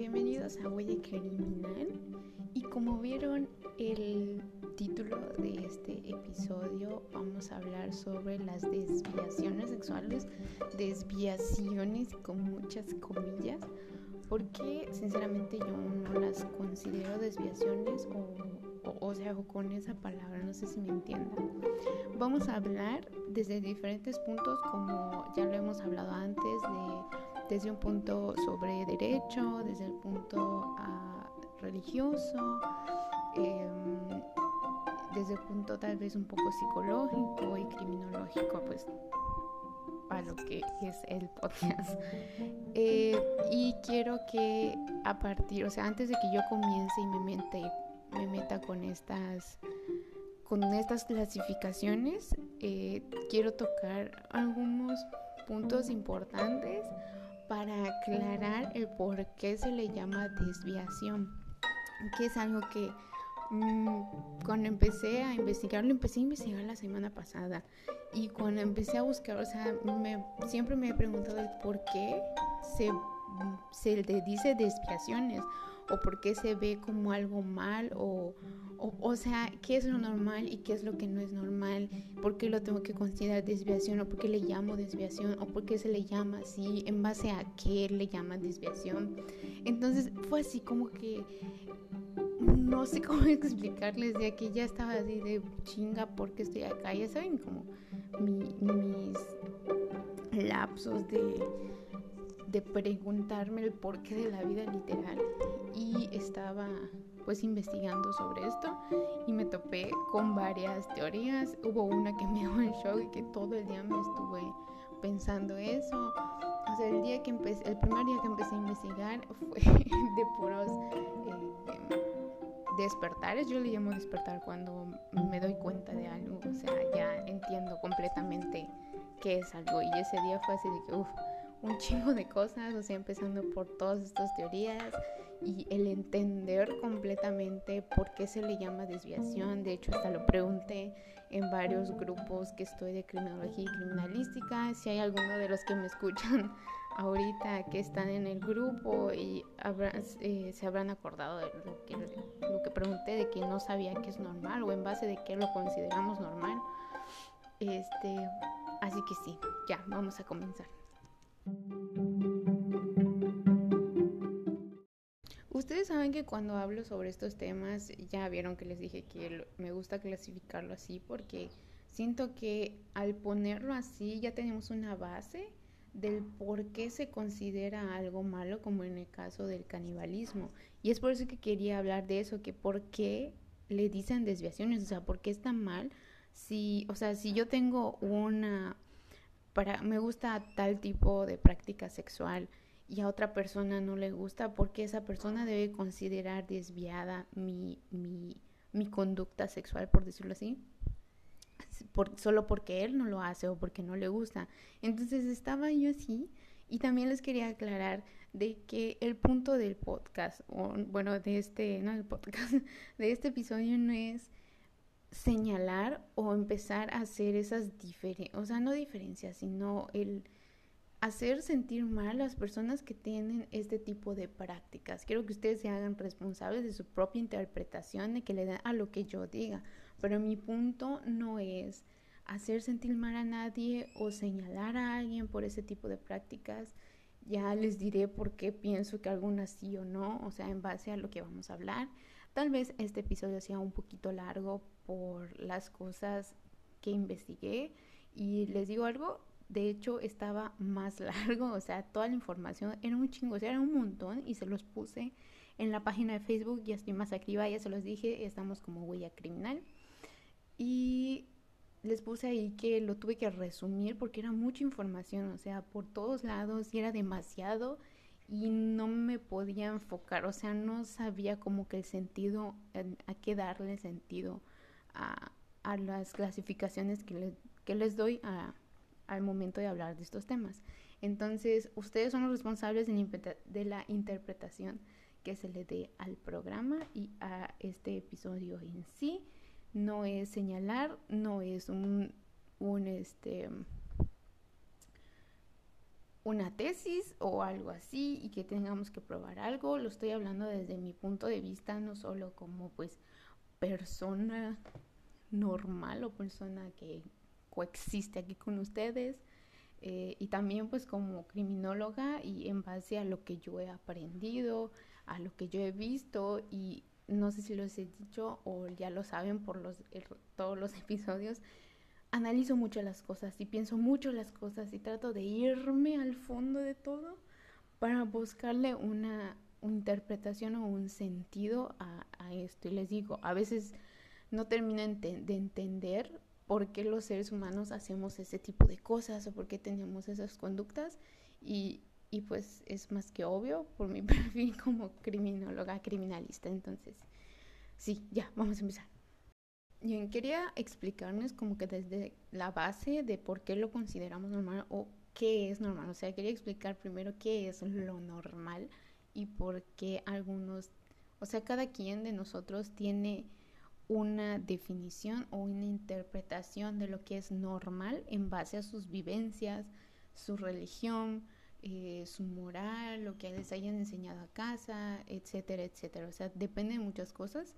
bienvenidos a Huella Criminal y como vieron el título de este episodio vamos a hablar sobre las desviaciones sexuales, desviaciones con muchas comillas, porque sinceramente yo no las considero desviaciones o, o, sea, con esa palabra, no sé si me entiendan. Vamos a hablar desde diferentes puntos como ya lo hemos hablado antes de desde un punto sobre derecho, desde el punto ah, religioso, em, desde el punto tal vez un poco psicológico y criminológico, pues para lo que es el podcast. Eh, y quiero que a partir, o sea, antes de que yo comience y me, mente, me meta con estas con estas clasificaciones, eh, quiero tocar algunos puntos importantes para aclarar el por qué se le llama desviación, que es algo que mm, cuando empecé a investigarlo, empecé a investigar la semana pasada y cuando empecé a buscar, o sea, siempre me he preguntado por qué se, se le dice desviaciones o por qué se ve como algo mal o, o, sea, qué es lo normal y qué es lo que no es normal, por qué lo tengo que considerar desviación o por qué le llamo desviación o por qué se le llama así, en base a qué le llaman desviación. Entonces fue así como que no sé cómo explicarles de aquí ya estaba así de chinga porque estoy acá, ya saben como mis lapsos de de preguntarme el porqué de la vida literal y estaba pues investigando sobre esto y me topé con varias teorías. Hubo una que me dio el shock y que todo el día me estuve pensando eso. O sea, el día que empecé, el primer día que empecé a investigar fue de puros eh, despertares. Yo le llamo despertar cuando me doy cuenta de algo. O sea, ya entiendo completamente qué es algo. Y ese día fue así de que, uff un chingo de cosas, o sea, empezando por todas estas teorías y el entender completamente por qué se le llama desviación. De hecho, hasta lo pregunté en varios grupos que estoy de criminología y criminalística, si hay alguno de los que me escuchan ahorita que están en el grupo y eh, se habrán acordado de lo que, lo que pregunté, de que no sabía que es normal o en base de qué lo consideramos normal. Este, así que sí, ya, vamos a comenzar. Ustedes saben que cuando hablo sobre estos temas, ya vieron que les dije que me gusta clasificarlo así porque siento que al ponerlo así ya tenemos una base del por qué se considera algo malo, como en el caso del canibalismo. Y es por eso que quería hablar de eso, que por qué le dicen desviaciones, o sea, por qué está mal. Si, o sea, si yo tengo una para me gusta tal tipo de práctica sexual y a otra persona no le gusta porque esa persona debe considerar desviada mi, mi, mi conducta sexual, por decirlo así. Por, solo porque él no lo hace o porque no le gusta. Entonces estaba yo así y también les quería aclarar de que el punto del podcast, o bueno, de este, no podcast, de este episodio no es señalar o empezar a hacer esas diferencias, o sea, no diferencias, sino el hacer sentir mal a las personas que tienen este tipo de prácticas. Quiero que ustedes se hagan responsables de su propia interpretación, de que le den a lo que yo diga, pero mi punto no es hacer sentir mal a nadie o señalar a alguien por ese tipo de prácticas. Ya les diré por qué pienso que algunas sí o no, o sea, en base a lo que vamos a hablar. Tal vez este episodio sea un poquito largo por las cosas que investigué y les digo algo, de hecho estaba más largo, o sea, toda la información era un chingo, o sea, era un montón y se los puse en la página de Facebook, ya estoy más arriba, ya se los dije, estamos como huella criminal. Y les puse ahí que lo tuve que resumir porque era mucha información, o sea, por todos lados y era demasiado y no me podía enfocar, o sea, no sabía como que el sentido, a qué darle sentido a, a las clasificaciones que, que les doy a, al momento de hablar de estos temas. Entonces, ustedes son los responsables de la interpretación que se le dé al programa y a este episodio en sí. No es señalar, no es un, un este una tesis o algo así y que tengamos que probar algo. Lo estoy hablando desde mi punto de vista, no solo como pues persona normal o persona que coexiste aquí con ustedes. Eh, y también pues como criminóloga y en base a lo que yo he aprendido, a lo que yo he visto y no sé si los he dicho o ya lo saben por los, todos los episodios, analizo mucho las cosas y pienso mucho las cosas y trato de irme al fondo de todo para buscarle una, interpretación o un sentido a, esto. Y les digo, a veces no termino de entender por qué los seres humanos hacemos ese tipo de cosas o por qué tenemos esas conductas y, y pues es más que obvio por mi perfil como criminóloga criminalista. Entonces, sí, ya, vamos a empezar. Yo quería explicarles como que desde la base de por qué lo consideramos normal o qué es normal. O sea, quería explicar primero qué es lo normal y por qué algunos, o sea, cada quien de nosotros tiene una definición o una interpretación de lo que es normal en base a sus vivencias, su religión, eh, su moral, lo que les hayan enseñado a casa, etcétera, etcétera. O sea, depende de muchas cosas.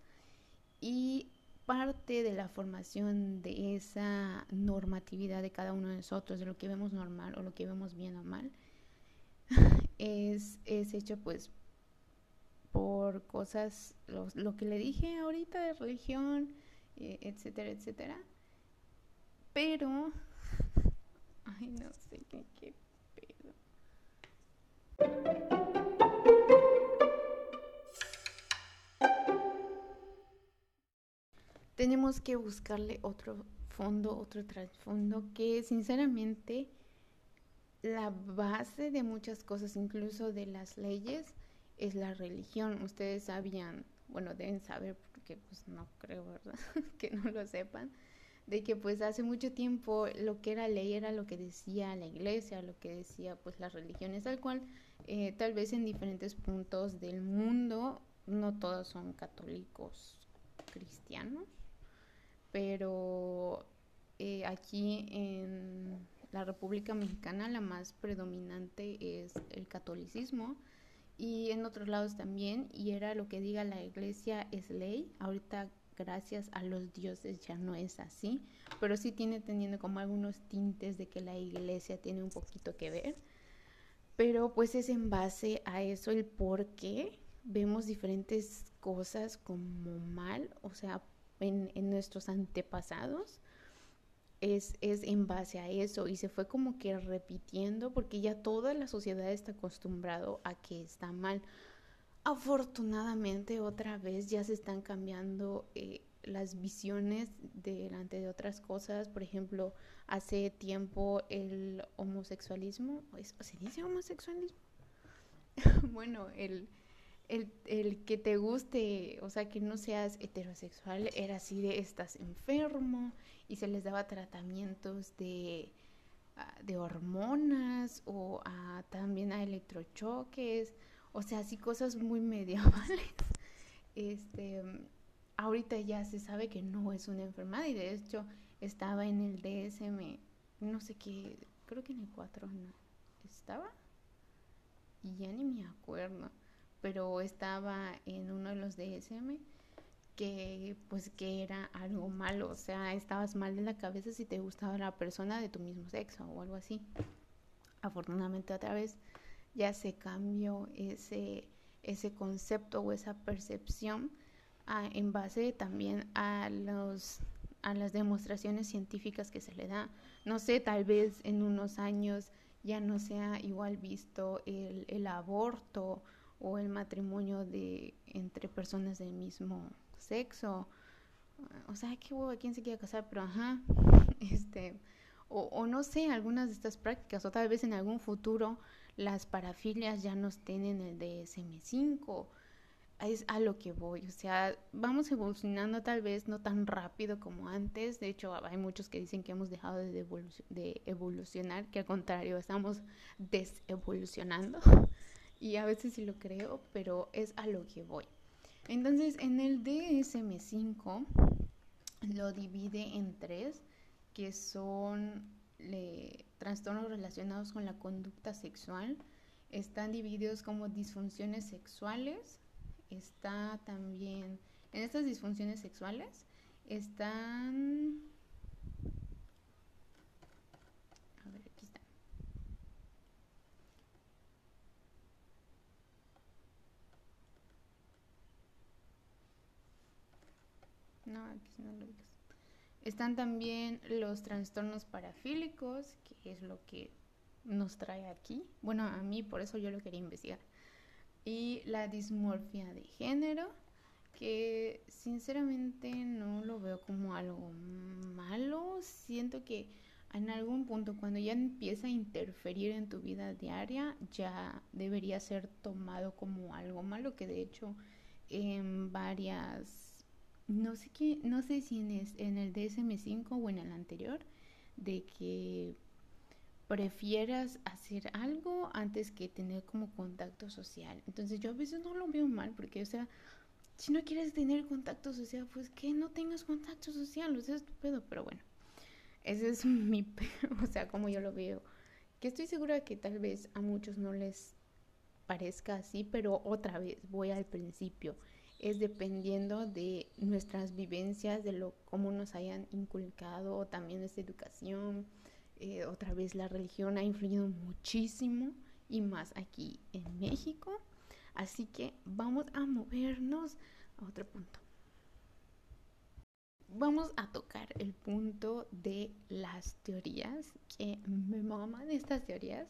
Y parte de la formación de esa normatividad de cada uno de nosotros, de lo que vemos normal o lo que vemos bien o mal, es, es hecho pues por cosas, lo, que le dije ahorita de religión, eh, etcétera, etcétera. Pero, ay, no sé qué, qué pedo. tenemos que buscarle otro fondo, otro trasfondo que sinceramente la base de muchas cosas, incluso de las leyes, es la religión. Ustedes sabían, bueno, deben saber porque pues no creo, ¿verdad? que no lo sepan, de que pues hace mucho tiempo lo que era ley era lo que decía la iglesia, lo que decía pues las religiones, al cual eh, tal vez en diferentes puntos del mundo no todos son católicos cristianos pero eh, aquí en la República Mexicana la más predominante es el catolicismo y en otros lados también y era lo que diga la iglesia es ley. Ahorita gracias a los dioses ya no es así pero sí tiene teniendo como algunos tintes de que la iglesia tiene un poquito que ver. Pero pues es en base a eso el por qué vemos diferentes cosas como mal o sea en, nuestros antepasados es, es, en base a eso y se fue como que repitiendo porque ya toda la sociedad está acostumbrado a que está mal. Afortunadamente otra vez ya se están cambiando eh, las visiones delante de otras cosas. Por ejemplo, hace tiempo el homosexualismo, ¿se dice homosexualismo? bueno, el el, que te guste, o sea, que no seas heterosexual, era así de estás enfermo y se les daba tratamientos de, ah, de hormonas o también a electrochoques, o sea, así cosas muy medievales. Este, ahorita ya se sabe que no es una enfermedad y de hecho estaba en el DSM, no sé qué, creo que en el 4 no, estaba y ya ni me acuerdo pero estaba en uno de los DSM que pues que era algo malo, o sea, estabas mal de la cabeza si te gustaba la persona de tu mismo sexo o algo así. Afortunadamente otra vez ya se cambió ese, ese concepto o esa percepción ah, en base también a los a las demostraciones científicas que se le da. No sé, tal vez en unos años ya no sea igual visto el, el aborto o el matrimonio de entre personas del mismo sexo. O sea, qué huevo, ¿quién se quiere casar? Pero ajá, este, o, o, no sé, algunas de estas prácticas, o tal vez en algún futuro las parafilias ya nos tienen el DSM5. Es a lo que voy, o sea, vamos evolucionando tal vez no tan rápido como antes, de hecho hay muchos que dicen que hemos dejado de, de evolucionar, que al contrario, estamos desevolucionando y a veces sí lo creo, pero es a lo que voy. Entonces, en el DSM5 lo divide en tres, que son trastornos relacionados con la conducta sexual. Están divididos como disfunciones sexuales. Está también, en estas disfunciones sexuales, están... A ver, aquí están. No, Están también los trastornos parafílicos, que es lo que nos trae aquí. Bueno, a mí por eso yo lo quería investigar. Y la dismorfia de género, que sinceramente no lo veo como algo malo. Siento que en algún punto cuando ya empieza a interferir en tu vida diaria, ya debería ser tomado como algo malo, que de hecho en varias no sé qué, no sé si en, en el DSM5 o en el anterior, de que prefieras hacer algo antes que tener como contacto social. Entonces yo a veces no lo veo mal porque, o sea, si no quieres tener contacto social, pues que no tengas contacto social, o sea, es pedo, pero bueno, ese es mi, o sea, como yo lo veo, que estoy segura que tal vez a muchos no les parezca así, pero otra vez voy al principio es dependiendo de nuestras vivencias, de lo cómo nos hayan inculcado, también esta educación. Eh, otra vez la religión ha influido muchísimo y más aquí en México. Así que vamos a movernos a otro punto. Vamos a tocar el punto de las teorías, que me maman estas teorías.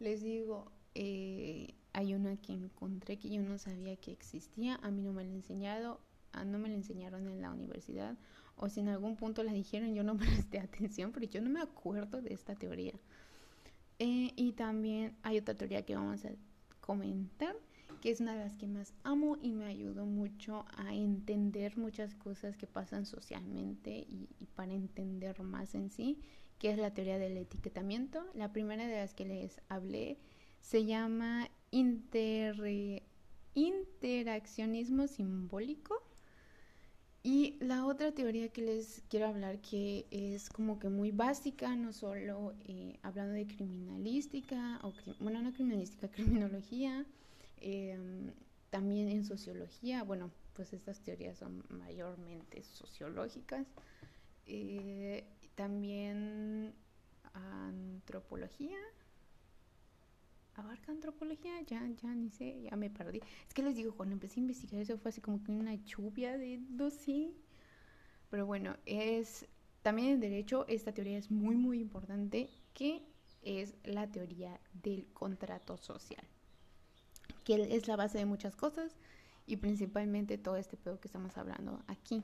Les digo, eh, hay una que encontré que yo no sabía que existía, a mí no me la enseñado, ah, no me la enseñaron en la universidad, o si en algún punto la dijeron, yo no presté atención, pero yo no me acuerdo de esta teoría. Eh, y también hay otra teoría que vamos a comentar, que es una de las que más amo y me ayudó mucho a entender muchas cosas que pasan socialmente y, y para entender más en sí, que es la teoría del etiquetamiento. La primera de las que les hablé se llama interaccionismo simbólico. Y la otra teoría que les quiero hablar, que es como que muy básica, no solo eh, hablando de criminalística, o bueno, no criminalística, criminología, em, también en sociología, bueno, pues estas teorías son mayormente sociológicas, eh, también antropología, abarca antropología, ya, ya ni sé, ya me perdí. Es que les digo, cuando empecé a investigar eso fue así como que una lluvia de dosis. Pero bueno, es también en derecho esta teoría es muy muy importante, que es la teoría del contrato social, que es la base de muchas cosas y principalmente todo este pedo que estamos hablando aquí.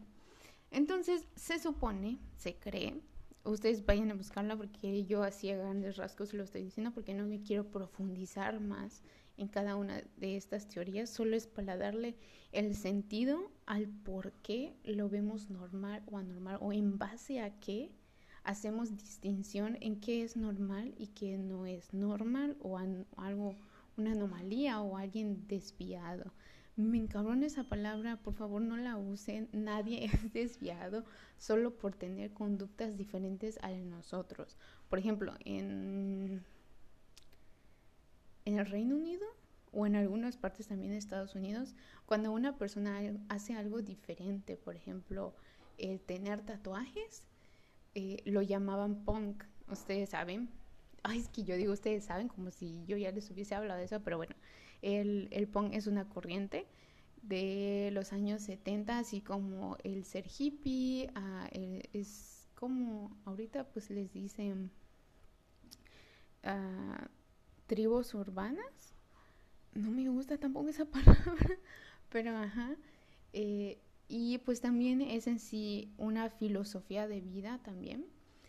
Entonces, se supone, se cree ustedes vayan a buscarla porque yo así a grandes rasgos lo estoy diciendo porque no me quiero profundizar más en cada una de estas teorías, solo es para darle el sentido al por qué lo vemos normal o anormal o en base a qué hacemos distinción en qué es normal y qué no es normal o algo, una anomalía o alguien desviado me encabrona esa palabra, por favor no la usen, nadie es desviado solo por tener conductas diferentes a nosotros. Por ejemplo, en, el Reino Unido o en algunas partes también de Estados Unidos, cuando una persona hace algo diferente, por ejemplo, el tener tatuajes, eh, lo llamaban punk, ustedes saben. Ay, es que yo digo ustedes saben como si yo ya les hubiese hablado de eso, pero bueno, el, el punk es una corriente de los años 70, así como el ser hippie, ah, es como ahorita pues les dicen uh, tribus urbanas. No me gusta tampoco esa palabra, pero ajá. Eh, y pues también es en sí una filosofía de vida también.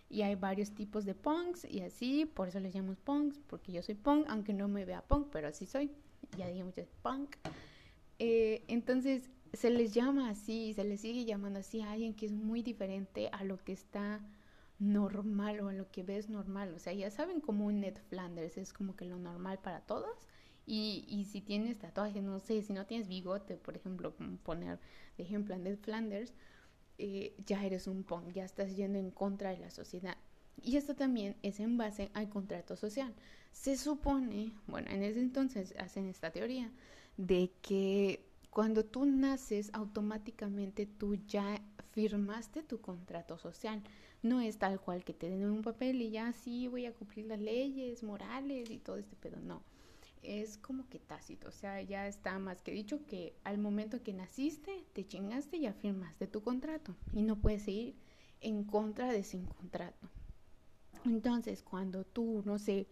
Y hay varios tipos de punks y así, por eso les llamo punks, porque yo soy punk, aunque no me vea punk, pero así soy ya dije mucho, punk. Eh, entonces se les llama así, se les sigue llamando así a alguien que es muy diferente a lo que está normal o a lo que ves normal. O sea, ya saben como un Ned Flanders es como que lo normal para todos. Y, y si tienes tatuaje, no sé, si no tienes bigote, por ejemplo, poner de ejemplo a Ned Flanders, eh, ya eres un punk, ya estás yendo en contra de la sociedad. Y esto también es en base al contrato social. Se supone, bueno, en ese entonces hacen esta teoría de que cuando tú naces automáticamente tú ya firmaste tu contrato social. No es tal cual que te den un papel y ya sí voy a cumplir las leyes morales y todo este pedo. No, es como que tácito. O sea, ya está más que dicho que al momento que naciste, te chingaste, ya firmaste tu contrato y no puedes ir en contra de ese contrato. Entonces, cuando tú, no sé,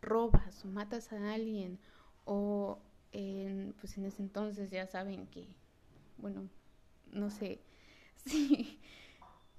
robas o matas a alguien o en, pues en ese entonces ya saben que, bueno, no sé, si,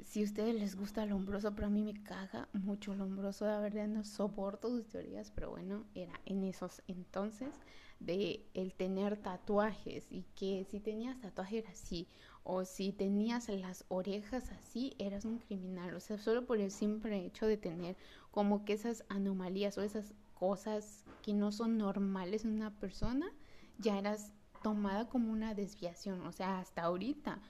si a ustedes les gusta el hombroso, pero a mí me caga mucho el hombroso, la verdad no soporto sus teorías, pero bueno, era en esos entonces de el tener tatuajes y que si tenías tatuajes era así o si tenías las orejas así eras un criminal, o sea, solo por el simple hecho de tener como que esas anomalías o esas cosas que no son normales en una persona, ya eras tomada como una desviación, o sea, hasta ahorita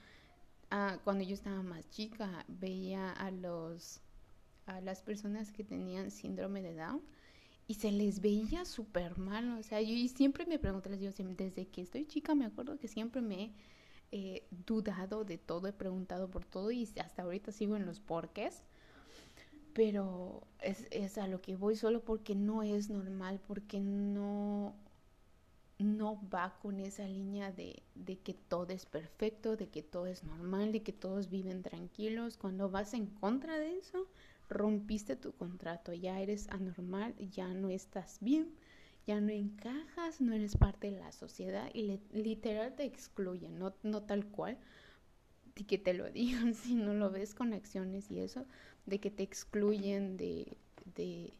ah, cuando yo estaba más chica veía a los a las personas que tenían síndrome de Down y se les veía súper mal, o sea, yo y siempre me pregunto, les desde que estoy chica me acuerdo que siempre me he eh, dudado de todo, he preguntado por todo y hasta ahorita sigo en los porques, pero es, es a lo que voy solo porque no es normal, porque no, no va con esa línea de, de, que todo es perfecto, de que todo es normal, de que todos viven tranquilos. Cuando vas en contra de eso, rompiste tu contrato, ya eres anormal, ya no estás bien, ya no encajas, no eres parte de la sociedad y literal te excluyen, no, no tal cual, de que te lo digan si no lo ves con acciones y eso, de que te excluyen de, de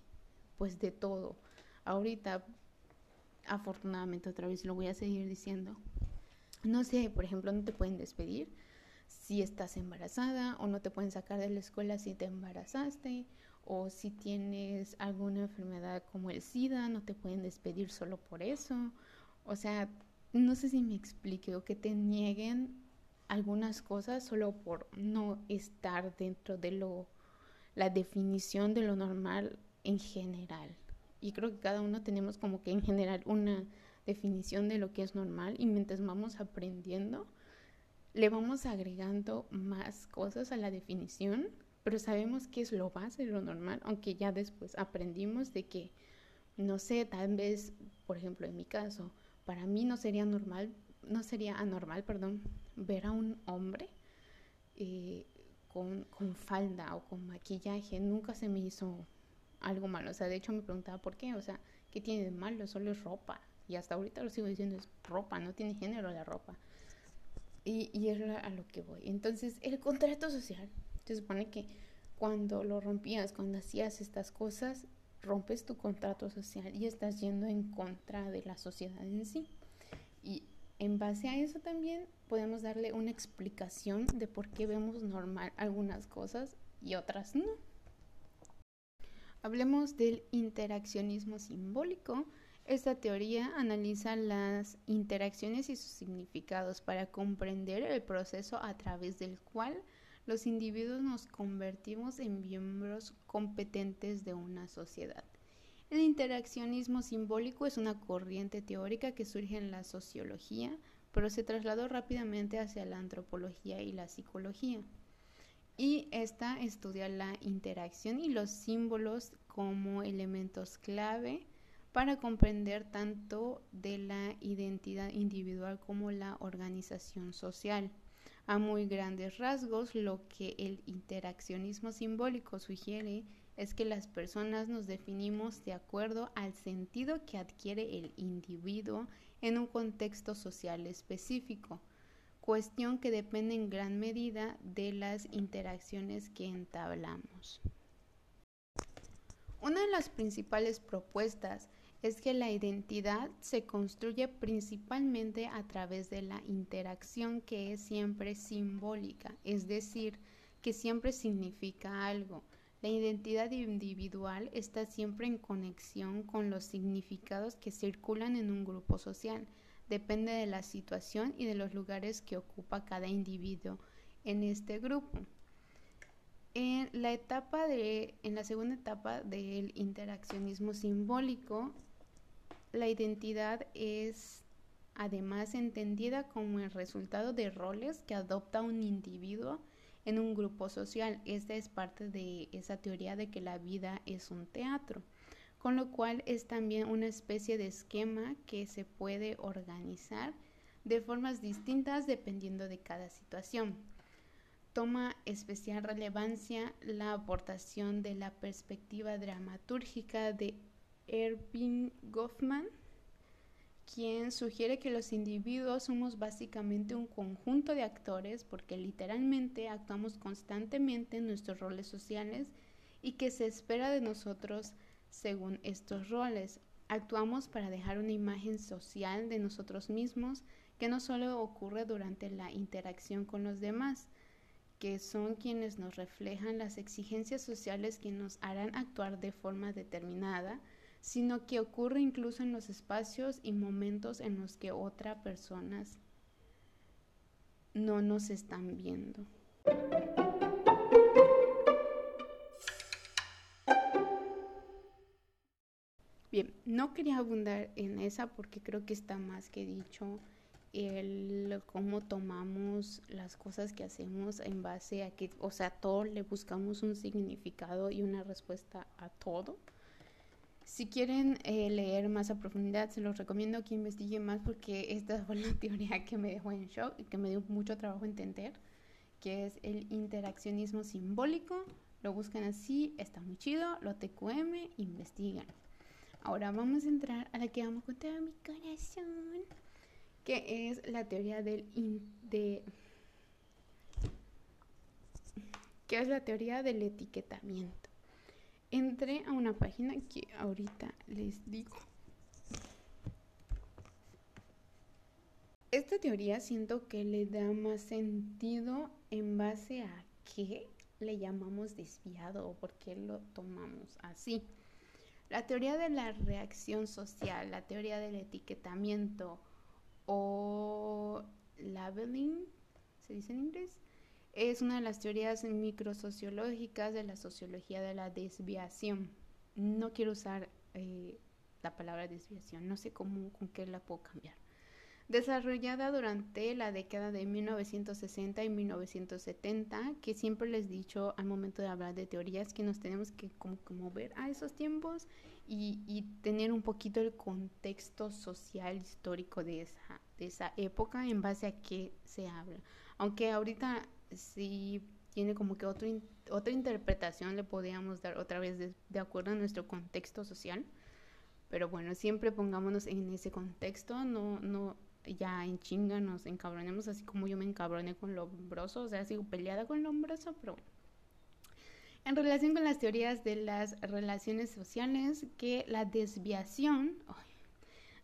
pues de todo. Ahorita, afortunadamente otra vez lo voy a seguir diciendo. No sé, por ejemplo, no te pueden despedir si estás embarazada o no te pueden sacar de la escuela si te embarazaste o si tienes alguna enfermedad como el SIDA, no te pueden despedir solo por eso. O sea, no sé si me explique o que te nieguen algunas cosas solo por no estar dentro de lo la definición de lo normal en general. Y creo que cada uno tenemos como que en general una definición de lo que es normal y mientras vamos aprendiendo le vamos agregando más cosas a la definición, pero sabemos que es lo base, lo normal, aunque ya después aprendimos de que, no sé, tal vez, por ejemplo, en mi caso, para mí no sería normal, no sería anormal, perdón, ver a un hombre eh, con, con falda o con maquillaje, nunca se me hizo algo malo, o sea, de hecho me preguntaba por qué, o sea, ¿qué tiene de malo? Solo es ropa, y hasta ahorita lo sigo diciendo, es ropa, no tiene género la ropa. Y, y es a lo que voy. Entonces, el contrato social, se supone que cuando lo rompías, cuando hacías estas cosas, rompes tu contrato social y estás yendo en contra de la sociedad en sí. Y en base a eso también podemos darle una explicación de por qué vemos normal algunas cosas y otras no. Hablemos del interaccionismo simbólico, esta teoría analiza las interacciones y sus significados para comprender el proceso a través del cual los individuos nos convertimos en miembros competentes de una sociedad. El interaccionismo simbólico es una corriente teórica que surge en la sociología, pero se trasladó rápidamente hacia la antropología y la psicología. Y esta estudia la interacción y los símbolos como elementos clave para comprender tanto de la identidad individual como la organización social. A muy grandes rasgos, lo que el interaccionismo simbólico sugiere es que las personas nos definimos de acuerdo al sentido que adquiere el individuo en un contexto social específico, cuestión que depende en gran medida de las interacciones que entablamos. Una de las principales propuestas es que la identidad se construye principalmente a través de la interacción que es siempre simbólica, es decir, que siempre significa algo. La identidad individual está siempre en conexión con los significados que circulan en un grupo social. Depende de la situación y de los lugares que ocupa cada individuo en este grupo. En la etapa de, en la segunda etapa del interaccionismo simbólico, la identidad es además entendida como el resultado de roles que adopta un individuo en un grupo social. Esta es parte de esa teoría de que la vida es un teatro, con lo cual es también una especie de esquema que se puede organizar de formas distintas dependiendo de cada situación toma especial relevancia la aportación de la perspectiva dramatúrgica de Erving Goffman, quien sugiere que los individuos somos básicamente un conjunto de actores porque literalmente actuamos constantemente en nuestros roles sociales y que se espera de nosotros según estos roles. Actuamos para dejar una imagen social de nosotros mismos que no solo ocurre durante la interacción con los demás, que son quienes nos reflejan las exigencias sociales que nos harán actuar de forma determinada, sino que ocurre incluso en los espacios y momentos en los que otras personas no nos están viendo. Bien, no quería abundar en esa porque creo que está más que dicho el cómo tomamos las cosas que hacemos en base a que, o sea, todo le buscamos un significado y una respuesta a todo. Si quieren eh, leer más a profundidad, se los recomiendo que investiguen más porque esta fue la teoría que me dejó en shock y que me dio mucho trabajo entender, que es el interaccionismo simbólico. Lo buscan así, está muy chido, lo TQM, investigan. Ahora vamos a entrar a la que amo con todo mi corazón que es la teoría del de que es la teoría del etiquetamiento. Entré a una página que ahorita les digo. Esta teoría siento que le da más sentido en base a qué le llamamos desviado o por qué lo tomamos así. La teoría de la reacción social, la teoría del etiquetamiento, o labeling, se dice en inglés, es una de las teorías microsociológicas de la sociología de la desviación. No quiero usar eh, la palabra desviación, no sé cómo, con qué la puedo cambiar. Desarrollada durante la década de 1960 y 1970, que siempre les he dicho al momento de hablar de teorías que nos tenemos que como, mover a esos tiempos y, tener un poquito el contexto social histórico de esa, de esa época en base a qué se habla. Aunque ahorita sí tiene como que otro, otra interpretación le podríamos dar otra vez de, acuerdo a nuestro contexto social. Pero bueno, siempre pongámonos en ese contexto, no, no ya en chinga nos encabronemos así como yo me encabroné con Lombroso, o sea, sigo peleada con Lombroso, pero en relación con las teorías de las relaciones sociales, que la desviación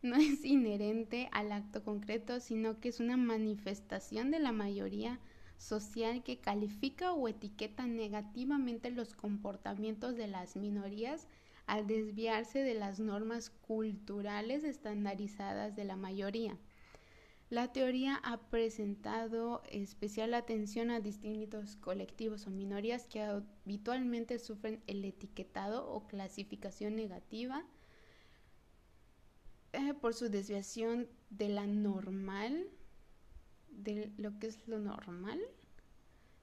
no es inherente al acto concreto, sino que es una manifestación de la mayoría social que califica o etiqueta negativamente los comportamientos de las minorías al desviarse de las normas culturales estandarizadas de la mayoría. La teoría ha presentado especial atención a distintos colectivos o minorías que habitualmente sufren el etiquetado o clasificación negativa eh, por su desviación de la normal, de lo que es lo normal,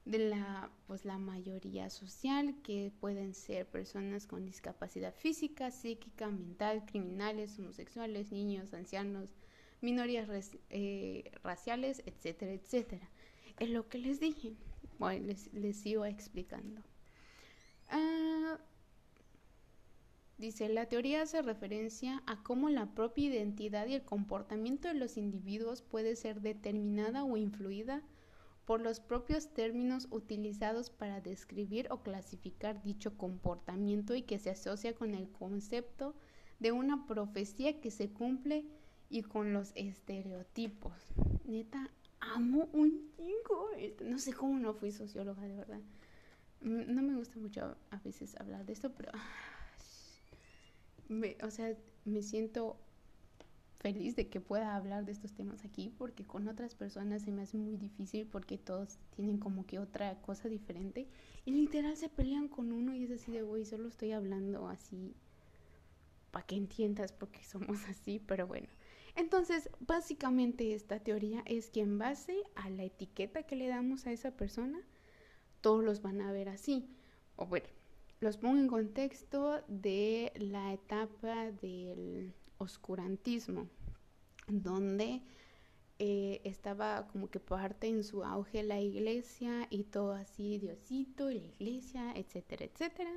de la, pues, la mayoría social, que pueden ser personas con discapacidad física, psíquica, mental, criminales, homosexuales, niños, ancianos, minorías eh, raciales, etcétera, etcétera. Es lo que les dije. Bueno, les, sigo explicando. Ah, dice, la teoría hace referencia a cómo la propia identidad y el comportamiento de los individuos puede ser determinada o influida por los propios términos utilizados para describir o clasificar dicho comportamiento y que se asocia con el concepto de una profecía que se cumple y con los estereotipos. Neta, amo un chingo. No sé cómo no fui socióloga, de verdad. Mm, no me gusta mucho a veces hablar de esto, pero. O sea, me siento feliz de que pueda hablar de estos temas aquí porque con otras personas se me hace muy difícil porque todos tienen como que otra cosa diferente y literal se pelean con uno y es así de, güey, solo estoy hablando así para que entiendas porque somos así, pero bueno. Entonces, básicamente esta teoría es que en base a la etiqueta que le damos a esa persona, todos los van a ver así. O bueno, los pongo en contexto de la etapa del oscurantismo, donde eh, estaba como que parte en su auge la iglesia y todo así, Diosito, la iglesia, etcétera, etcétera.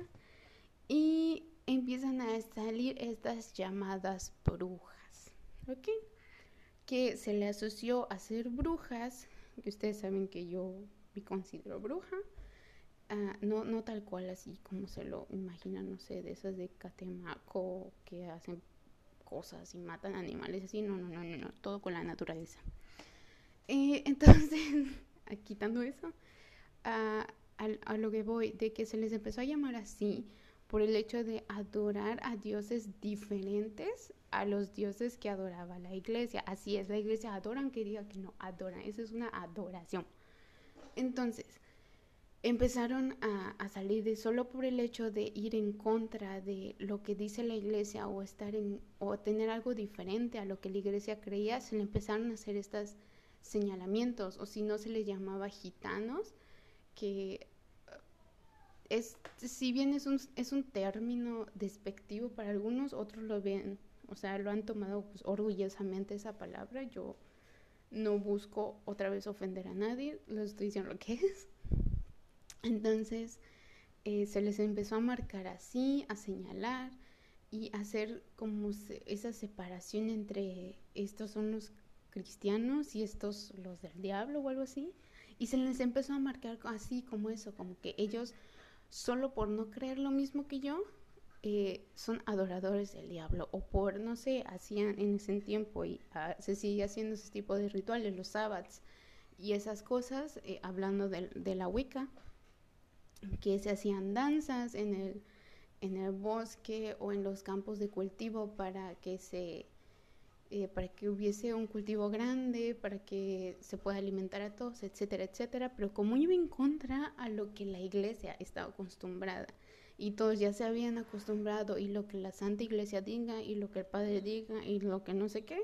Y empiezan a salir estas llamadas brujas, ¿ok? Que se le asoció a ser brujas, que ustedes saben que yo me considero bruja, ah, no, no tal cual así como se lo imaginan, no sé, de esas de Catemaco que hacen cosas y matan animales así, no, no, no, no, no todo con la naturaleza. Eh, entonces, quitando eso, a, a lo que voy, de que se les empezó a llamar así, por el hecho de adorar a dioses diferentes a los dioses que adoraba la iglesia. Así es, la iglesia adoran, que diga que no adoran, eso es una adoración. Entonces, empezaron a, salir de solo por el hecho de ir en contra de lo que dice la iglesia o estar en o tener algo diferente a lo que la iglesia creía, se le empezaron a hacer estos señalamientos o si no se les llamaba gitanos que es, si bien es un, es un término despectivo para algunos, otros lo ven, o sea, lo han tomado pues, orgullosamente esa palabra. Yo no busco otra vez ofender a nadie, les estoy diciendo lo que es. Entonces, eh, se les empezó a marcar así, a señalar y hacer como esa separación entre estos son los cristianos y estos los del diablo o algo así. Y se les empezó a marcar así como eso, como que ellos solo por no creer lo mismo que yo, eh, son adoradores del diablo o por, no sé, hacían en ese tiempo y ah, se sigue haciendo ese tipo de rituales, los sábados y esas cosas, eh, hablando de, de, la Wicca, que se hacían danzas en el, en el bosque o en los campos de cultivo para que se eh, para que hubiese un cultivo grande, para que se pueda alimentar a todos, etcétera, etcétera, pero como iba en contra a lo que la iglesia estaba acostumbrada. Y todos ya se habían acostumbrado y lo que la Santa Iglesia diga y lo que el Padre diga y lo que no sé qué,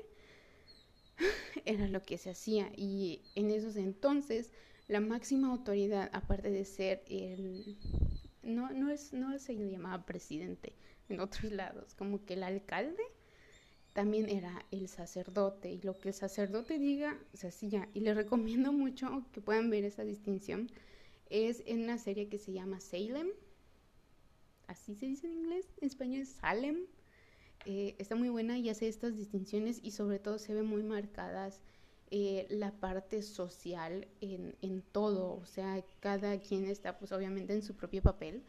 era lo que se hacía. Y en esos entonces la máxima autoridad, aparte de ser el... No, no, es, no se llamaba presidente en otros lados, como que el alcalde también era el sacerdote y lo que el sacerdote diga se hacía. Y les recomiendo mucho que puedan ver esa distinción. Es en una serie que se llama Salem. Así se dice en inglés, en español es Salem. Eh, está muy buena y hace estas distinciones y sobre todo se ve muy marcadas eh, la parte social en, en, todo. O sea, cada quien está pues obviamente en su propio papel,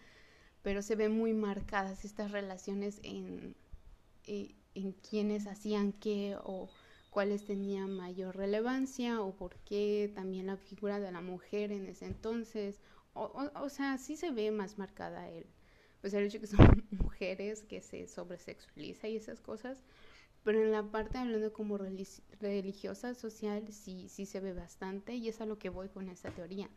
pero se ven muy marcadas estas relaciones en... Eh, en quiénes hacían qué o cuáles tenían mayor relevancia o por qué también la figura de la mujer en ese entonces. O, o, sea, sí se ve más marcada el, pues el hecho que son mujeres que se sobresexualiza y esas cosas, pero en la parte hablando como religiosa, social, sí, sí se ve bastante y es a lo que voy con esa teoría,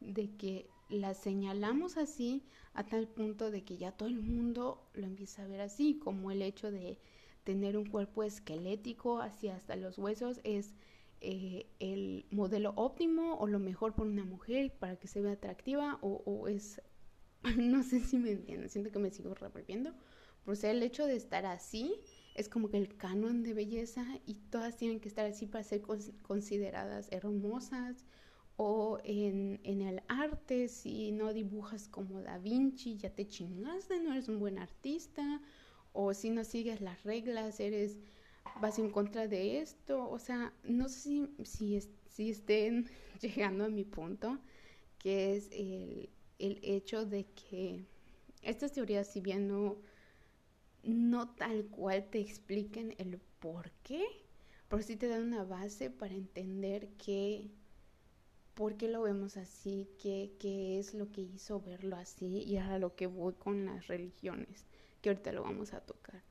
de que la señalamos así a tal punto de que ya todo el mundo lo empieza a ver así, como el hecho de tener un cuerpo esquelético hacia hasta los huesos es eh, el modelo óptimo o lo mejor por una mujer para que se vea atractiva o, es, no sé si me entienden, siento que me sigo repitiendo, por ser el hecho de estar así es como que el canon de belleza y todas tienen que estar así para ser consideradas hermosas. O en, en, el arte, si no dibujas como Da Vinci, ya te chingaste, no eres un buen artista, o si no sigues las reglas, eres vas en contra de esto, o sea, no sé si, si, si estén llegando a mi punto, que es el, el, hecho de que estas teorías, si bien no, no tal cual te expliquen el por qué, pero sí te dan una base para entender que, por qué lo vemos así, qué, qué es lo que hizo verlo así y a lo que voy con las religiones que ahorita lo vamos a tocar.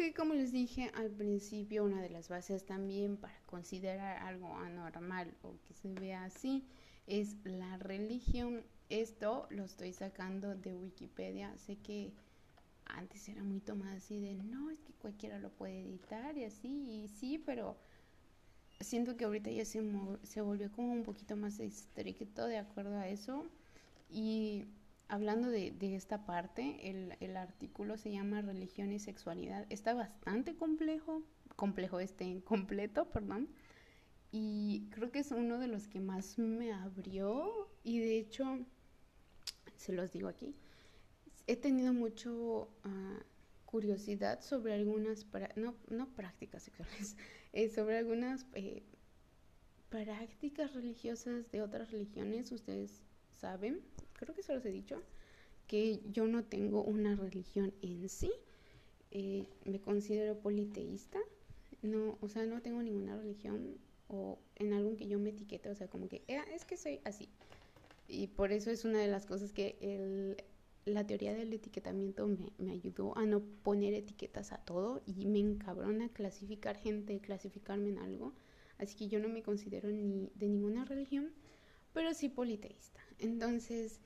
Porque como les dije al principio, una de las bases también para considerar algo anormal o que se vea así es la religión. Esto lo estoy sacando de Wikipedia. Sé que antes era muy tomado así de, no, es que cualquiera lo puede editar y así, y sí, pero siento que ahorita ya se, se volvió como un poquito más estricto de acuerdo a eso. Y hablando de, de esta parte, el, el, artículo se llama Religión y Sexualidad. Está bastante complejo, complejo este, completo, perdón. Y creo que es uno de los que más me abrió y de hecho, se los digo aquí, he tenido mucho uh, curiosidad sobre algunas, no, no prácticas sexuales, eh, sobre algunas eh, prácticas religiosas de otras religiones. Ustedes saben, creo que se los he dicho, que yo no tengo una religión en sí. Eh, me considero politeísta. No, o sea, no tengo ninguna religión o en algo que yo me etiquete, o sea, como que ah, es que soy así. Y por eso es una de las cosas que el, la teoría del etiquetamiento me, me, ayudó a no poner etiquetas a todo y me encabrona clasificar gente, clasificarme en algo. Así que yo no me considero ni de ninguna religión, pero sí politeísta. Entonces,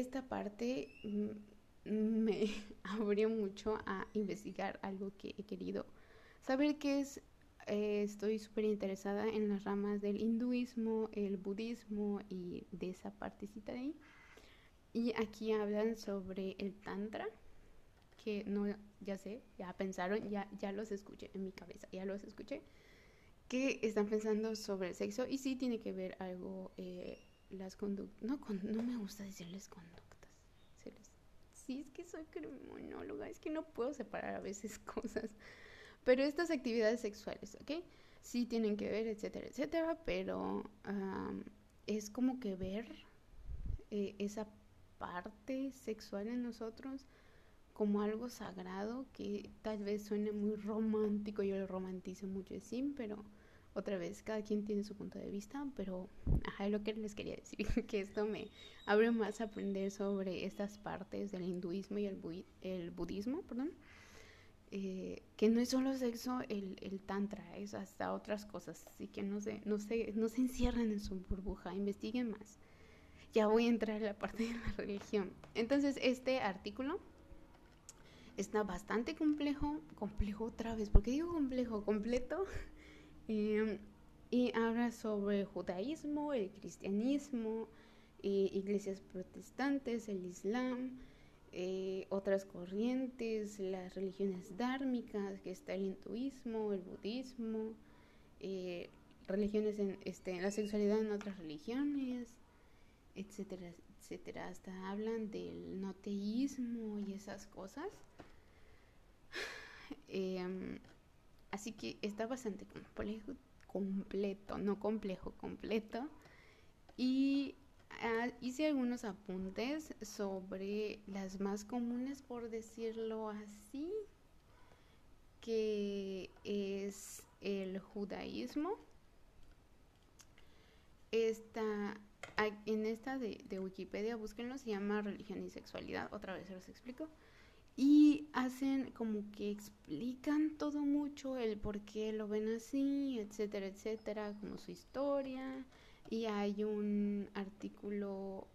esta parte me abrió mucho a investigar algo que he querido saber que es eh, estoy súper interesada en las ramas del hinduismo, el budismo y de esa partecita de ahí. Y aquí hablan sobre el tantra, que no, ya sé, ya pensaron, ya, ya los escuché en mi cabeza, ya los escuché, que están pensando sobre el sexo y sí tiene que ver algo, eh, las conductas, no, no me gusta decirles conductas, sí es que soy criminóloga, es que no puedo separar a veces cosas, pero estas actividades sexuales, ¿ok? Sí tienen que ver, etcétera, etcétera, pero um, es como que ver eh, esa parte sexual en nosotros como algo sagrado que tal vez suene muy romántico, yo lo romantizo mucho sí, pero otra vez, cada quien tiene su punto de vista, pero ajá, lo que les quería decir, que esto me abre más a aprender sobre estas partes del hinduismo y el, el budismo, perdón, eh, que no es solo sexo, el, el, tantra, es hasta otras cosas, así que no se, no, se, no se encierren en su burbuja, investiguen más. Ya voy a entrar en la parte de la religión. Entonces, este artículo está bastante complejo, complejo otra vez, porque digo complejo, completo, em, y habla sobre el judaísmo, el cristianismo, eh, iglesias protestantes, el islam, eh, otras corrientes, las religiones dármicas, que está el hinduismo, el budismo, eh, religiones en este, la sexualidad en otras religiones, etcétera, etcétera. Hasta hablan del noteísmo y esas cosas. Así que está bastante complejo, completo, no complejo, completo. Y ah, hice algunos apuntes sobre las más comunes, por decirlo así, que es el judaísmo. Esta en esta de, de, Wikipedia, búsquenlo, se llama Religión y Sexualidad, otra vez se los explico. Y hacen como que explican todo mucho, el por qué lo ven así, etcétera, etcétera, como su historia. Y hay un artículo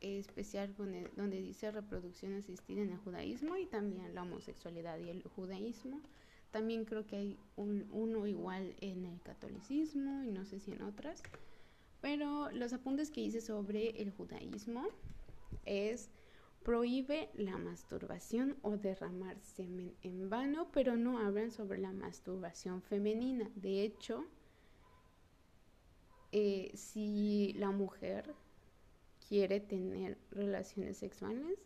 especial donde, donde dice reproducción asistida en el judaísmo y también la homosexualidad y el judaísmo. También creo que hay un, uno igual en el catolicismo y no sé si en otras. Pero los apuntes que hice sobre el judaísmo es prohíbe la masturbación o derramar semen en vano, pero no hablan sobre la masturbación femenina. De hecho, eh, si la mujer quiere tener relaciones sexuales,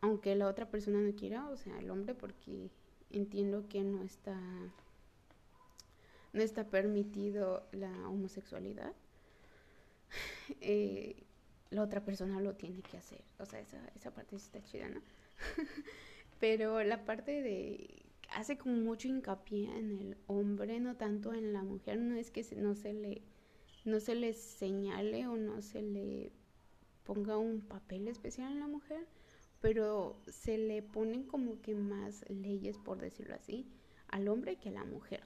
aunque la otra persona no quiera, o sea, el hombre, porque entiendo que no está no está permitido la homosexualidad. Eh, la otra persona lo tiene que hacer. O sea, esa, esa parte está chida, ¿no? Pero la parte de... Hace como mucho hincapié en el hombre, no tanto en la mujer. No es que no se le... No se le señale o no se le ponga un papel especial en la mujer, pero se le ponen como que más leyes, por decirlo así, al hombre que a la mujer.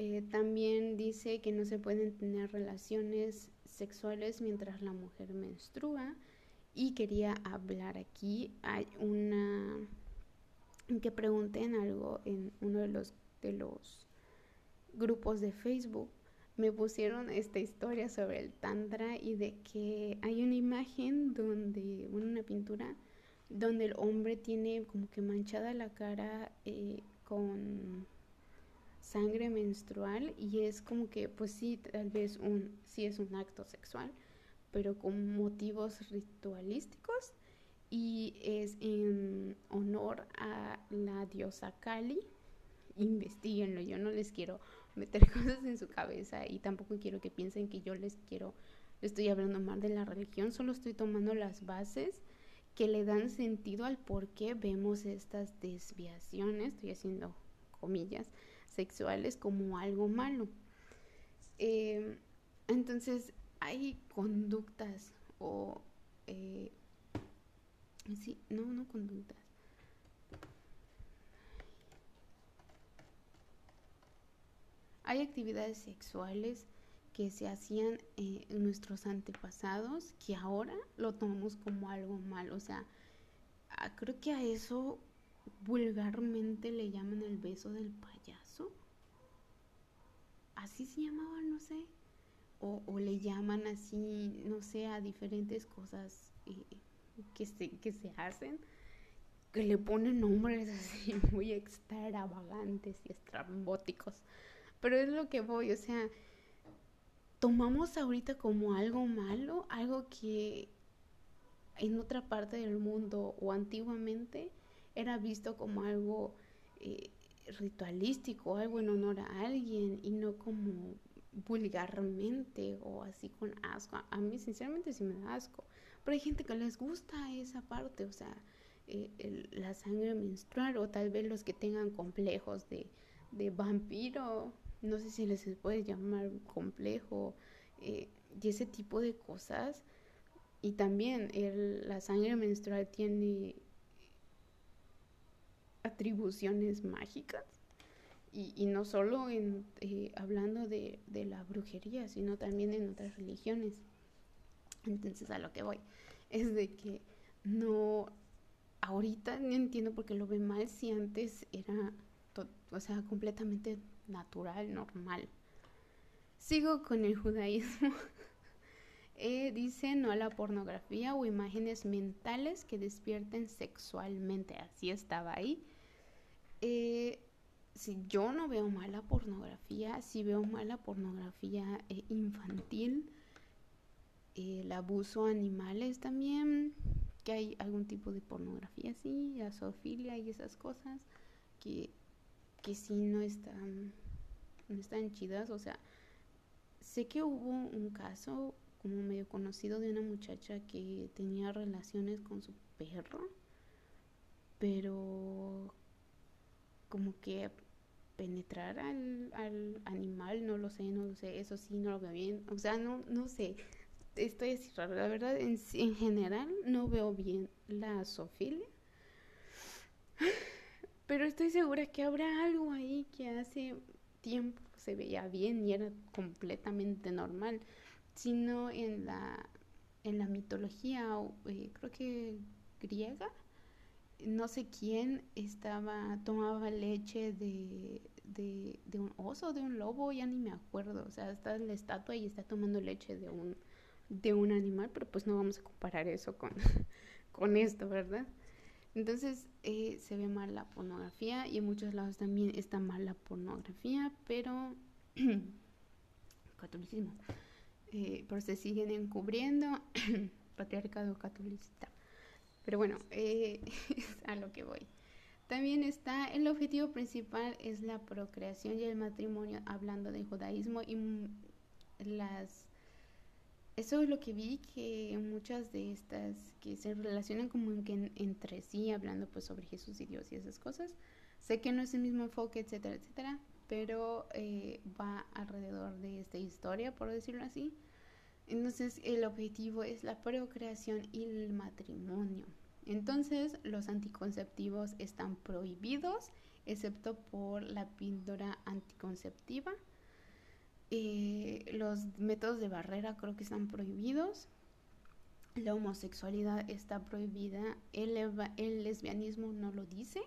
Eh, también dice que no se pueden tener relaciones sexuales mientras la mujer menstrua. Y quería hablar aquí, hay una que pregunté algo en uno de los, de los grupos de Facebook me pusieron esta historia sobre el tantra y de que hay una imagen donde, una pintura, donde el hombre tiene como que manchada la cara eh, con sangre menstrual y es como que, pues sí, tal vez un, sí es un acto sexual, pero con motivos ritualísticos y es en honor a la diosa Kali. Investíguenlo, yo no les quiero meter cosas en su cabeza y tampoco quiero que piensen que yo les quiero, estoy hablando mal de la religión, solo estoy tomando las bases que le dan sentido al por qué vemos estas desviaciones, estoy haciendo comillas, sexuales como algo malo. Em, entonces, hay conductas o... Eh, sí, no, no conductas Hay actividades sexuales que se hacían eh, nuestros antepasados que ahora lo tomamos como algo mal. O sea, ah, creo que a eso vulgarmente le llaman el beso del payaso. Así se llamaba, no sé. O, le llaman así, no sé, a diferentes cosas eh, que, se, que se hacen. Que le ponen nombres así muy extravagantes y estrambóticos. Pero es lo que voy, o sea, tomamos ahorita como algo malo, algo que en otra parte del mundo o antiguamente era visto como algo eh, ritualístico, algo en honor a alguien y no como vulgarmente o así con asco. A mí sinceramente sí me da asco, pero hay gente que les gusta esa parte, o sea, eh, la sangre menstrual o tal vez los que tengan complejos de, de vampiro no sé si les puede llamar complejo eh, y ese tipo de cosas. Y también la sangre menstrual tiene atribuciones mágicas. Y, no solo en, eh, hablando de, la brujería, sino también en otras religiones. Entonces a lo que voy es de que no, ahorita no entiendo por qué lo ve mal si antes era, o sea, completamente natural, normal. Sigo con el judaísmo. Eh, dice no a la pornografía o imágenes mentales que despierten sexualmente. Así estaba ahí. Eh, si yo no veo mala pornografía, si veo mala pornografía eh, infantil, el abuso a animales también, que hay algún tipo de pornografía así, la zoofilia y esas cosas que que sí no están, no están chidas. O sea, sé que hubo un caso como medio conocido de una muchacha que tenía relaciones con su perro, pero como que penetrar al, al animal, no lo sé, no lo sé, eso sí, no lo veo bien. O sea, no, no sé, estoy así raro. La verdad, en, en general, no veo bien la zoofilia. Pero estoy segura que habrá algo ahí que hace tiempo se veía bien y era completamente normal, sino en la, en la mitología, eh, creo que griega, no sé quién estaba, tomaba leche de, de, de un oso, de un lobo, ya ni me acuerdo, o sea, está la estatua y está tomando leche de un, de un animal, pero pues no vamos a comparar eso con, con esto, ¿verdad? Entonces eh, se ve mal la pornografía y en muchos lados también está mal la pornografía, pero catolicismo. Eh, pero se siguen encubriendo patriarcado catolicista. Pero bueno, eh, es a lo que voy. También está el objetivo principal es la procreación y el matrimonio, hablando de judaísmo y las eso es lo que vi que muchas de estas que se relacionan como que entre sí, hablando pues sobre Jesús y Dios y esas cosas, sé que no es el mismo enfoque, etcétera, etcétera, pero eh, va alrededor de esta historia, por decirlo así. Entonces el objetivo es la procreación y el matrimonio. Entonces los anticonceptivos están prohibidos excepto por la píldora anticonceptiva. Eh, los métodos de barrera creo que están prohibidos. La homosexualidad está prohibida. El, el lesbianismo no lo dice,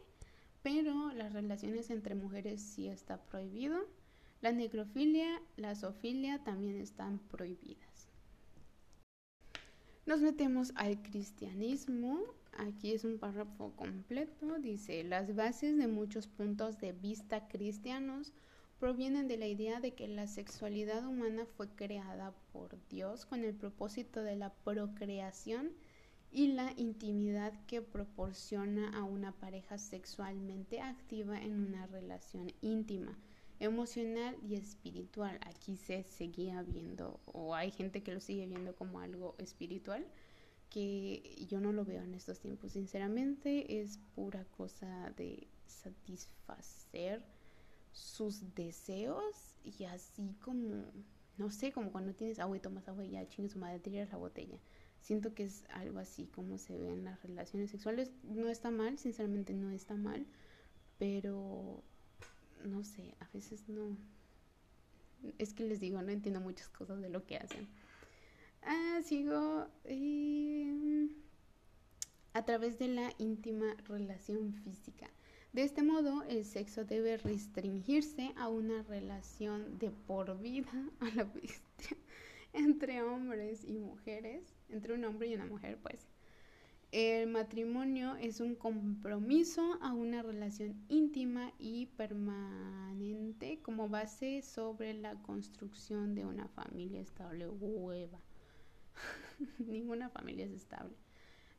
pero las relaciones entre mujeres sí está prohibido. La necrofilia, la zoofilia también están prohibidas. Nos metemos al cristianismo. Aquí es un párrafo completo. Dice, las bases de muchos puntos de vista cristianos provienen de la idea de que la sexualidad humana fue creada por Dios con el propósito de la procreación y la intimidad que proporciona a una pareja sexualmente activa en una relación íntima, emocional y espiritual. Aquí se seguía viendo, o hay gente que lo sigue viendo como algo espiritual, que yo no lo veo en estos tiempos. Sinceramente es pura cosa de satisfacer sus deseos y así como, no sé, como cuando tienes agua y tomas agua y ya chingues su madre, tiras la botella. Siento que es algo así como se ve en las relaciones sexuales. No está mal, sinceramente no está mal, pero no sé, a veces no. Es que les digo, no entiendo muchas cosas de lo que hacen. Ah, sigo eh, a través de la íntima relación física. De este modo, el sexo debe restringirse a una relación de por vida a la entre hombres y mujeres, entre un hombre y una mujer, pues. El matrimonio es un compromiso a una relación íntima y permanente como base sobre la construcción de una familia estable. Hueva. Ninguna familia es estable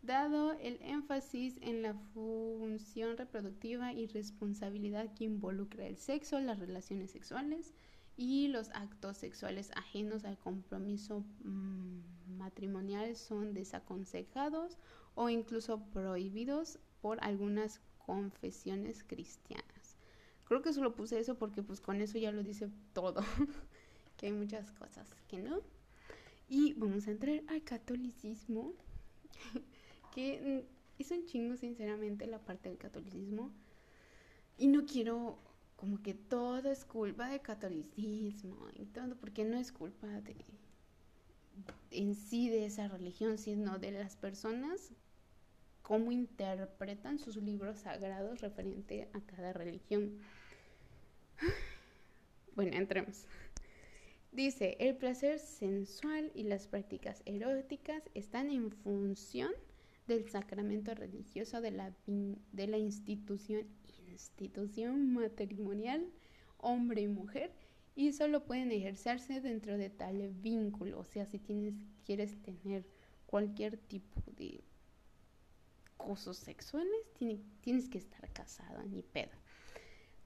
dado el énfasis en la función reproductiva y responsabilidad que involucra el sexo, las relaciones sexuales y los actos sexuales ajenos al compromiso mm, matrimonial son desaconsejados o incluso prohibidos por algunas confesiones cristianas. Creo que solo puse eso porque pues con eso ya lo dice todo, que hay muchas cosas que no. Y vamos a entrar al catolicismo. que es un chingo sinceramente la parte del catolicismo y no quiero como que todo es culpa del catolicismo y todo, porque no es culpa de en sí de esa religión, sino de las personas cómo interpretan sus libros sagrados referente a cada religión. Bueno, entremos. Dice, el placer sensual y las prácticas eróticas están en función del sacramento religioso de la, de la institución, institución matrimonial, hombre y mujer, y solo pueden ejercerse dentro de tal vínculo. O sea, si tienes, quieres tener cualquier tipo de cosas sexuales, tienes que estar casado, ni pedo.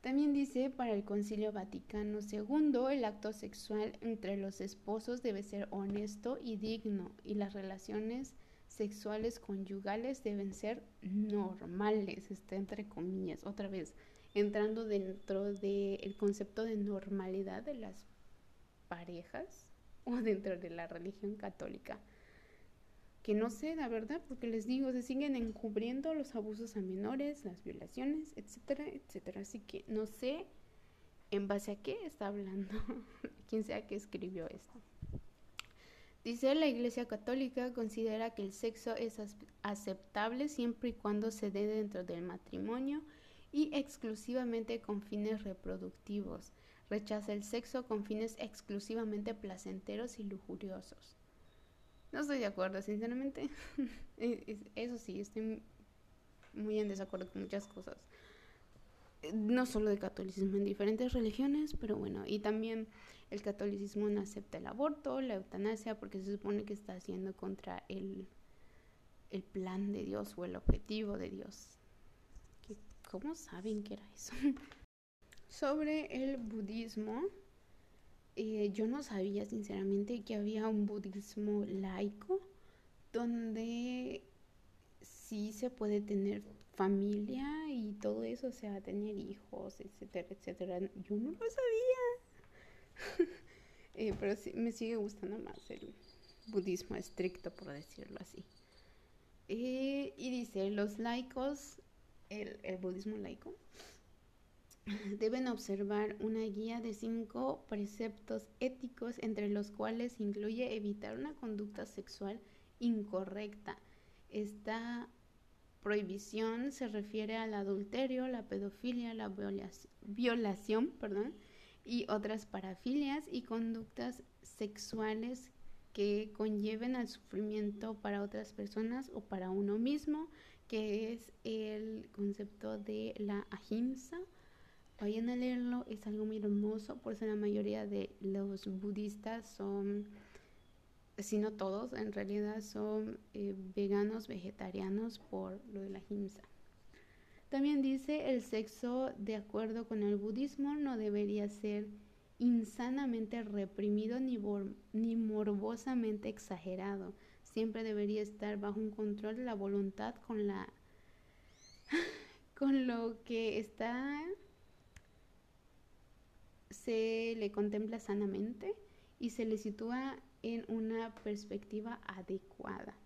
También dice, para el Concilio Vaticano II, el acto sexual entre los esposos debe ser honesto y digno, y las relaciones sexuales conyugales deben ser normales, está entre comillas, otra vez, entrando dentro del concepto de normalidad de las parejas o dentro de la religión católica. Que no sé, la verdad, porque les digo, se siguen encubriendo los abusos a menores, las violaciones, etcétera, etcétera. Así que no sé en base a qué está hablando quien sea que escribió esto. Dice la Iglesia Católica considera que el sexo es aceptable siempre y cuando se dé dentro del matrimonio y exclusivamente con fines reproductivos. Rechaza el sexo con fines exclusivamente placenteros y lujuriosos. No estoy de acuerdo, sinceramente. Eso sí, estoy muy en desacuerdo con muchas cosas. No solo de catolicismo, en diferentes religiones, pero bueno, y también el catolicismo no acepta el aborto, la eutanasia, porque se supone que está haciendo contra el, el plan de Dios o el objetivo de Dios. ¿Cómo saben que era eso? Sobre el budismo, eh, yo no sabía sinceramente que había un budismo laico donde sí se puede tener familia y todo eso, o sea, tener hijos, etcétera, etcétera. Yo no lo sabía. Eh, pero sí, me sigue gustando más el budismo estricto, por decirlo así. Eh, y dice, los laicos, el, budismo laico, deben observar una guía de cinco preceptos éticos entre los cuales incluye evitar una conducta sexual incorrecta. Esta prohibición se refiere al adulterio, la pedofilia, la violación, perdón, y otras parafilias y conductas sexuales que conlleven al sufrimiento para otras personas o para uno mismo, que es el concepto de la ahimsa Vayan a leerlo, es algo muy hermoso, por eso la mayoría de los budistas son, si no todos, en realidad son eh, veganos, vegetarianos por lo de la himsa. También dice, el sexo, de acuerdo con el budismo, no debería ser insanamente reprimido ni, ni morbosamente exagerado. Siempre debería estar bajo un control de la voluntad con la con lo que está se le contempla sanamente y se le sitúa en una perspectiva adecuada.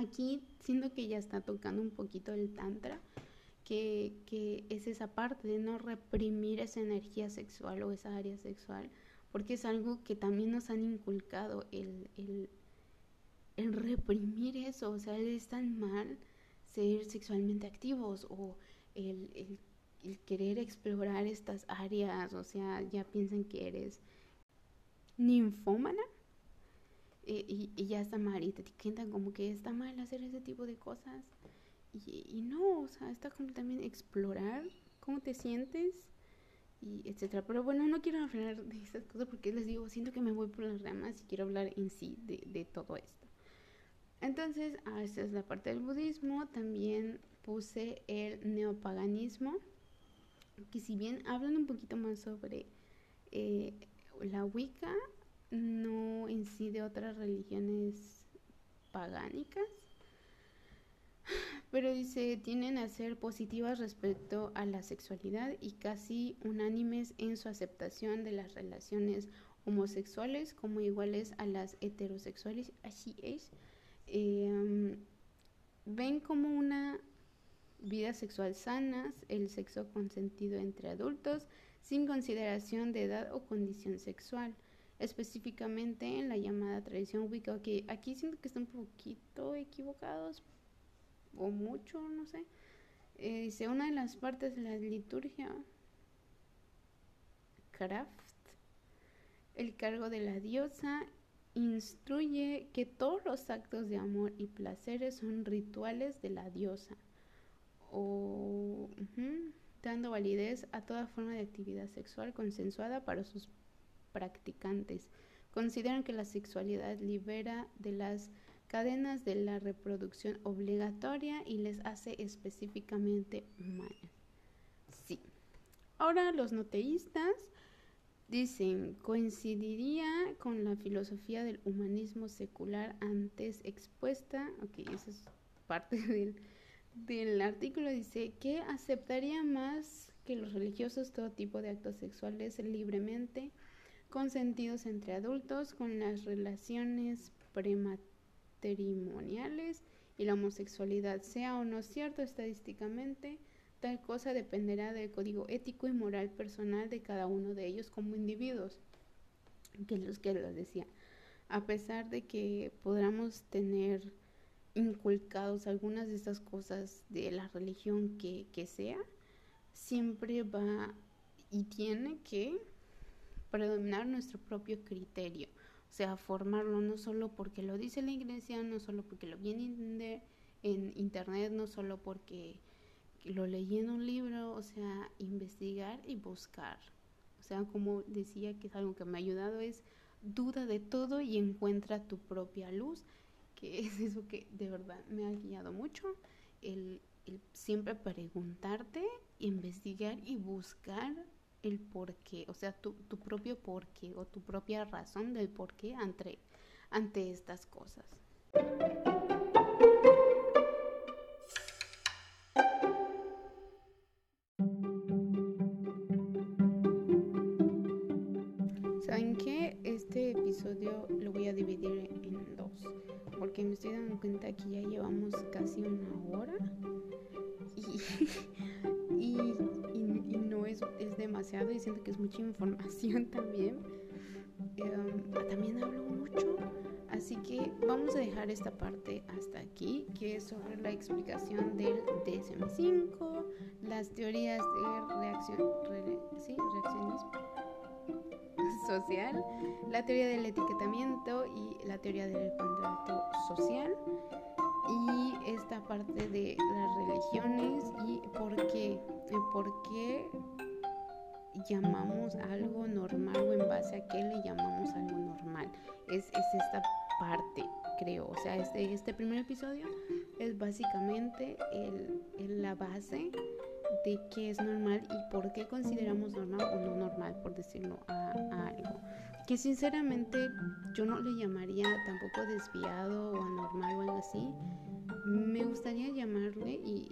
Aquí siento que ya está tocando un poquito el tantra, que, es esa parte de no reprimir esa energía sexual o esa área sexual, porque es algo que también nos han inculcado, el, el reprimir eso, o sea, es tan mal ser sexualmente activos o el el querer explorar estas áreas, o sea, ya piensan que eres ninfómana y, y, ya está mal y te etiquetan como que está mal hacer ese tipo de cosas. Y, no, o sea, está como también explorar cómo te sientes y etcétera. Pero bueno, no quiero hablar de esas cosas porque les digo, siento que me voy por las ramas y quiero hablar en sí de, de todo esto. Entonces, ah, esta es la parte del budismo. También puse el neopaganismo que si bien hablan un poquito más sobre eh, la Wicca, no en sí de otras religiones pagánicas, pero dice, tienen a ser positivas respecto a la sexualidad y casi unánimes en su aceptación de las relaciones homosexuales como iguales a las heterosexuales, así es. Em, ven como una vidas sexual sanas, el sexo consentido entre adultos, sin consideración de edad o condición sexual, específicamente en la llamada tradición Wicca, que aquí siento que están un poquito equivocados, o mucho, no sé. Eh, dice, una de las partes de la liturgia, Kraft, el cargo de la diosa, instruye que todos los actos de amor y placeres son rituales de la diosa o dando validez a toda forma de actividad sexual consensuada para sus practicantes. Consideran que la sexualidad libera de las cadenas de la reproducción obligatoria y les hace específicamente humanas. Sí. Ahora los noteístas dicen, coincidiría con la filosofía del humanismo secular antes expuesta, ok, esa es parte del del artículo dice que aceptaría más que los religiosos todo tipo de actos sexuales libremente consentidos entre adultos con las relaciones prematrimoniales y la homosexualidad sea o no cierto estadísticamente tal cosa dependerá del código ético y moral personal de cada uno de ellos como individuos que es lo que les decía. A pesar de que podamos tener inculcados algunas de estas cosas de la religión que, que sea, siempre va y tiene que predominar nuestro propio criterio. O sea, formarlo no solo porque lo dice la iglesia, no solo porque lo viene en internet, no solo porque lo leí en un libro, o sea, investigar y buscar. O sea, como decía que es algo que me ha ayudado, es duda de todo y encuentra tu propia luz que es eso que de verdad me ha guiado mucho, el, siempre preguntarte, investigar y buscar el porqué, o sea, tu, tu propio porqué o tu propia razón del porqué ante, ante estas cosas. Cuenta que ya llevamos casi una hora y, y, no es, es demasiado y siento que es mucha información también. Em, también hablo mucho, así que vamos a dejar esta parte hasta aquí, que es sobre la explicación del DSM-5, las teorías de reacción, ¿sí? reaccionismo social, la teoría del etiquetamiento y la teoría del contrato social y esta parte de las religiones y por qué, por qué llamamos algo normal o en base a qué le llamamos algo normal. Es, esta parte, creo. O sea, este, este primer episodio es básicamente el, la base de qué es normal y por qué consideramos normal o no normal, por decirlo a, algo. Que sinceramente yo no le llamaría tampoco desviado o anormal o algo así. Me gustaría llamarle y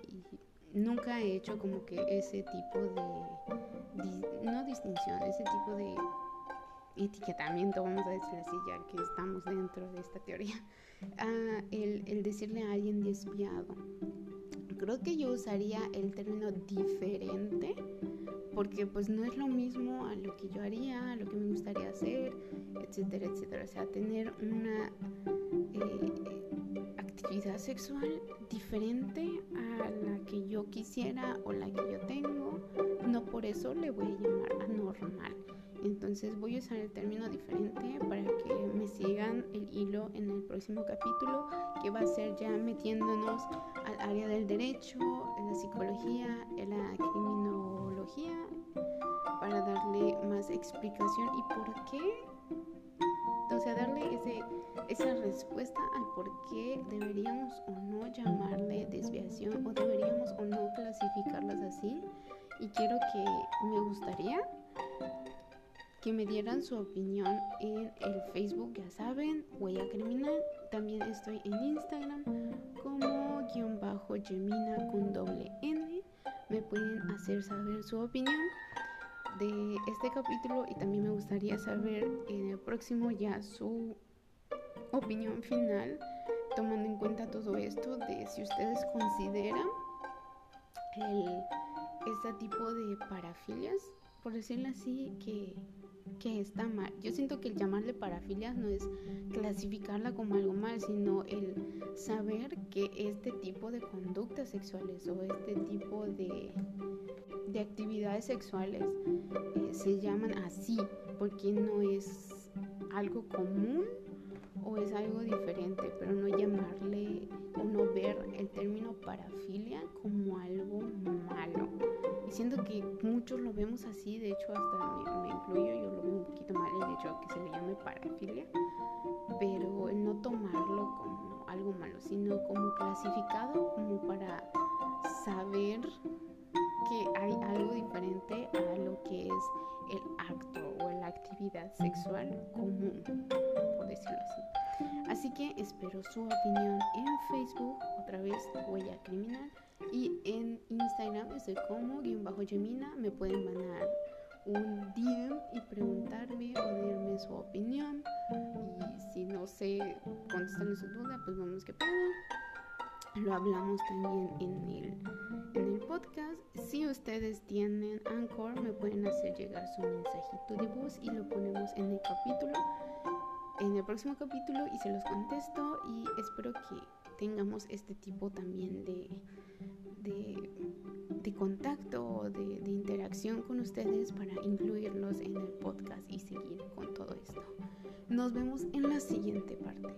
nunca he hecho como que ese tipo de, no distinción, ese tipo de etiquetamiento, vamos a decir así, ya que estamos dentro de esta teoría, el, el decirle a alguien desviado. Creo que yo usaría el término diferente porque pues no es lo mismo a lo que yo haría, a lo que me gustaría hacer, etcétera, etcétera. O sea, tener una eh, actividad sexual diferente a la que yo quisiera o la que yo tengo, no por eso le voy a llamar anormal. Entonces voy a usar el término diferente para que me sigan el hilo en el próximo capítulo, que va a ser ya metiéndonos al área del derecho, en la psicología, en la criminología, para darle más explicación y por qué o sea, darle ese, esa respuesta al por qué deberíamos o no llamarle desviación o deberíamos o no clasificarlas así. Y quiero que me gustaría que me dieran su opinión en el Facebook, ya saben, Huella Criminal. También estoy en Instagram como guion bajo Gemina con doble N. Me pueden hacer saber su opinión de este capítulo y también me gustaría saber en el próximo ya su opinión final tomando en cuenta todo esto de si ustedes consideran el, este tipo de parafilias, por decirlo así, que, que está mal. Yo siento que el llamarle parafilias no es clasificarla como algo mal, sino el saber que este tipo de conductas sexuales o este tipo de de actividades sexuales eh, se llaman así porque no es algo común o es algo diferente, pero no llamarle o no ver el término parafilia como algo malo. Y siento que muchos lo vemos así, de hecho hasta me, incluyo, yo lo veo un poquito mal el hecho que se le llame parafilia, pero no tomarlo como algo malo, sino como clasificado como para saber que hay algo diferente a lo que es el acto o la actividad sexual común, por decirlo así. Así que espero su opinión en Facebook, otra vez Huella Criminal, y en Instagram estoy como guion bajo Gemina, me pueden mandar un DM y preguntarme o darme su opinión. Y si no sé contestarle su duda, pues vamos que pedo. Lo hablamos también en el en el podcast. Si ustedes tienen Anchor, me pueden hacer llegar su mensajito de voz y lo ponemos en el capítulo, en el próximo capítulo y se los contesto y espero que tengamos este tipo también de, de, de contacto, de, de interacción con ustedes para incluirlos en el podcast y seguir con todo esto. Nos vemos en la siguiente parte.